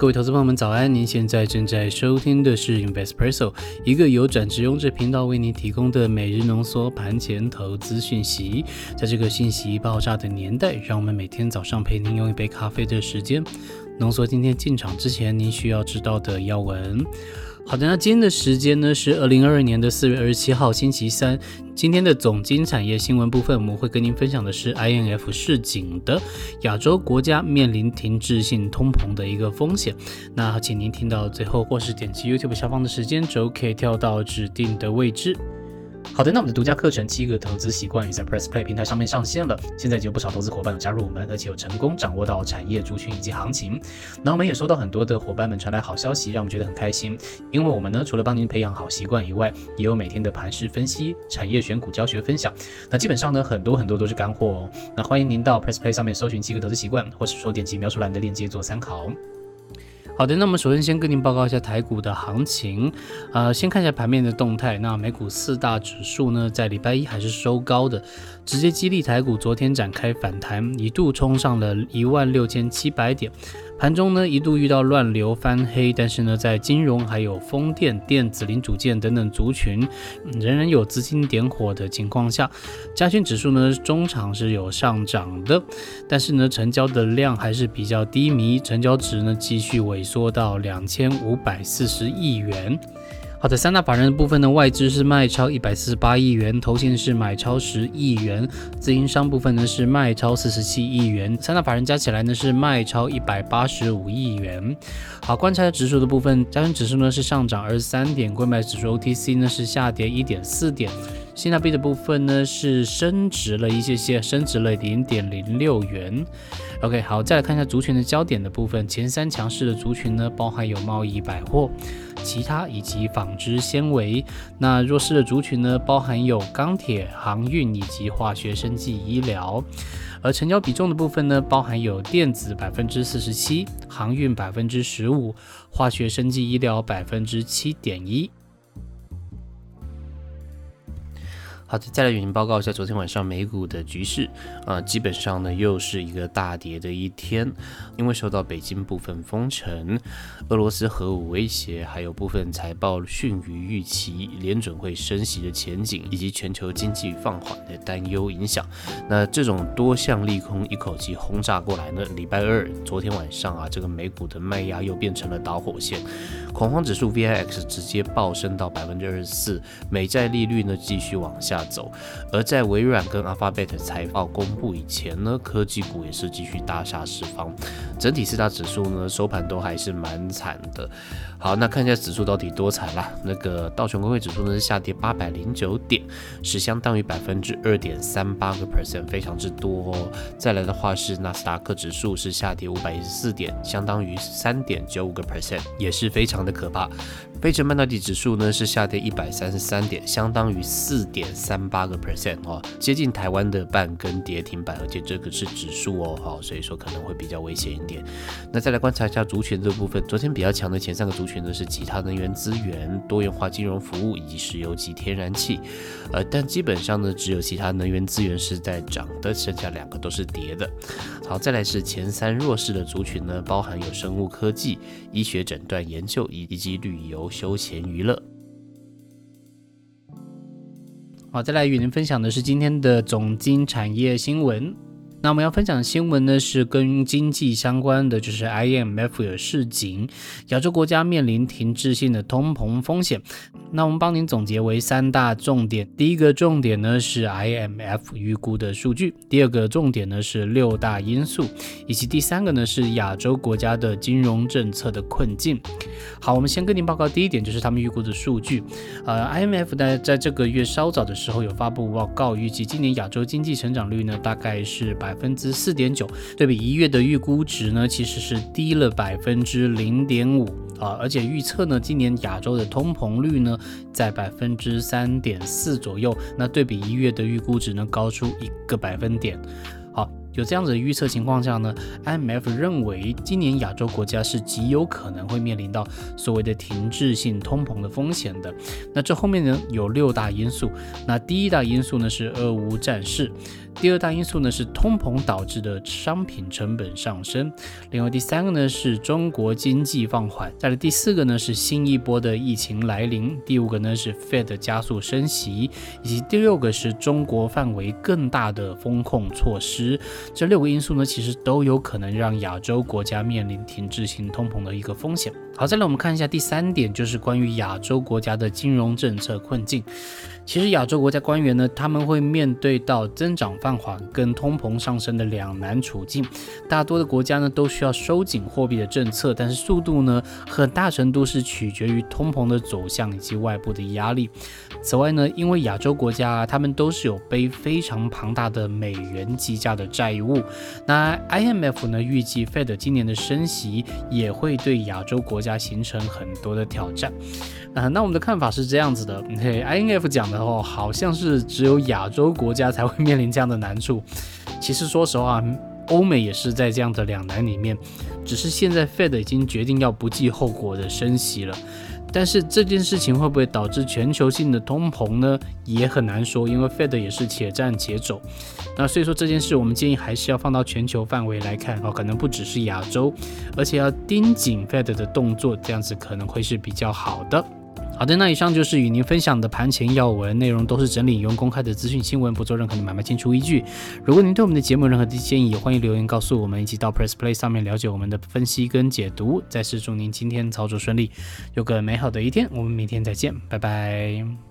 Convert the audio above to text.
各位投资朋友们，早安！您现在正在收听的是 Investpresso，一个由转职用这频道为您提供的每日浓缩盘前投资讯息。在这个信息爆炸的年代，让我们每天早上陪您用一杯咖啡的时间，浓缩今天进场之前您需要知道的要闻。好的，那今天的时间呢是二零二二年的四月二十七号星期三。今天的总经产业新闻部分，我们会跟您分享的是 INF 市井的亚洲国家面临停滞性通膨的一个风险。那请您听到最后，或是点击 YouTube 下方的时间轴，可以跳到指定的位置。好的，那我们的独家课程《七个投资习惯》已在 Press Play 平台上面上线了。现在就有不少投资伙伴有加入我们，而且有成功掌握到产业族群以及行情。那我们也收到很多的伙伴们传来好消息，让我们觉得很开心。因为我们呢，除了帮您培养好习惯以外，也有每天的盘势分析、产业选股教学分享。那基本上呢，很多很多都是干货哦。那欢迎您到 Press Play 上面搜寻《七个投资习惯》，或是说点击描述栏的链接做参考。好的，那么首先先跟您报告一下台股的行情，呃，先看一下盘面的动态。那美股四大指数呢，在礼拜一还是收高的，直接激励台股昨天展开反弹，一度冲上了一万六千七百点。盘中呢一度遇到乱流翻黑，但是呢在金融还有风电、电子零组件等等族群仍然有资金点火的情况下，加权指数呢中场是有上涨的，但是呢成交的量还是比较低迷，成交值呢继续萎缩到两千五百四十亿元。好的，三大法人的部分呢，外资是卖超一百四十八亿元，投信是买超十亿元，自营商部分呢是卖超四十七亿元，三大法人加起来呢是卖超一百八十五亿元。好，观察指数的部分，加权指数呢是上涨二十三点，购买指数 OTC 呢是下跌一点四点。新台币的部分呢是升值了一些些，升值了零点零六元。OK，好，再来看一下族群的焦点的部分，前三强势的族群呢，包含有贸易、百货、其他以及纺织纤维。那弱势的族群呢，包含有钢铁、航运以及化学、生技、医疗。而成交比重的部分呢，包含有电子百分之四十七，航运百分之十五，化学、生技、医疗百分之七点一。好的，再来与您报告一下昨天晚上美股的局势啊，基本上呢又是一个大跌的一天，因为受到北京部分封城、俄罗斯核武威胁，还有部分财报逊于预期、联准会升息的前景，以及全球经济放缓的担忧影响。那这种多项利空一口气轰炸过来呢，礼拜二昨天晚上啊，这个美股的卖压又变成了导火线，恐慌指数 VIX 直接暴升到百分之二十四，美债利率呢继续往下。走，而在微软跟 Alphabet 财报公布以前呢，科技股也是继续大杀四方，整体四大指数呢收盘都还是蛮惨的。好，那看一下指数到底多惨啦？那个道琼工业指数呢是下跌八百零九点，是相当于百分之二点三八个 percent，非常之多。哦。再来的话是纳斯达克指数是下跌五百一十四点，相当于三点九五个 percent，也是非常的可怕。费城半导体指数呢是下跌一百三十三点，相当于四点三八个 percent 哦，接近台湾的半根跌停板，而且这个是指数哦，好，所以说可能会比较危险一点。那再来观察一下族群这部分，昨天比较强的前三个族群呢是其他能源资源、多元化金融服务以及石油及天然气，呃，但基本上呢只有其他能源资源是在涨的，剩下两个都是跌的。好，再来是前三弱势的族群呢，包含有生物科技、医学诊断研究以以及旅游。休闲娱乐。好，再来与您分享的是今天的总经产业新闻。那我们要分享的新闻呢，是跟经济相关的，就是 IMF 有市井，亚洲国家面临停滞性的通膨风险。那我们帮您总结为三大重点。第一个重点呢是 IMF 预估的数据，第二个重点呢是六大因素，以及第三个呢是亚洲国家的金融政策的困境。好，我们先跟您报告第一点，就是他们预估的数据。呃，IMF 呢在这个月稍早的时候有发布报告，预计今年亚洲经济成长率呢大概是百。百分之四点九，对比一月的预估值呢，其实是低了百分之零点五。啊，而且预测呢，今年亚洲的通膨率呢在百分之三点四左右，那对比一月的预估值呢高出一个百分点。有这样子的预测情况下呢，IMF 认为今年亚洲国家是极有可能会面临到所谓的停滞性通膨的风险的。那这后面呢有六大因素。那第一大因素呢是俄乌战事。第二大因素呢是通膨导致的商品成本上升，另外第三个呢是中国经济放缓，再来第四个呢是新一波的疫情来临，第五个呢是 Fed 加速升息，以及第六个是中国范围更大的风控措施。这六个因素呢其实都有可能让亚洲国家面临停滞性通膨的一个风险。好，再来我们看一下第三点，就是关于亚洲国家的金融政策困境。其实亚洲国家官员呢，他们会面对到增长放缓跟通膨上升的两难处境。大多的国家呢都需要收紧货币的政策，但是速度呢很大程度是取决于通膨的走向以及外部的压力。此外呢，因为亚洲国家啊他们都是有背非常庞大的美元计价的债务，那 IMF 呢预计 Fed 今年的升息也会对亚洲国家来形成很多的挑战。啊，那我们的看法是这样子的，，INF 讲的哦，好像是只有亚洲国家才会面临这样的难处。其实说实话，欧美也是在这样的两难里面，只是现在 Fed 已经决定要不计后果的升息了。但是这件事情会不会导致全球性的通膨呢？也很难说，因为 Fed 也是且战且走。那所以说这件事，我们建议还是要放到全球范围来看哦，可能不只是亚洲，而且要盯紧 Fed 的动作，这样子可能会是比较好的。好的，那以上就是与您分享的盘前要闻，内容都是整理用公开的资讯新闻，不做任何的买卖进出依据。如果您对我们的节目有任何的建议，也欢迎留言告诉我们，以及到 Press Play 上面了解我们的分析跟解读。再次祝您今天操作顺利，有个美好的一天，我们明天再见，拜拜。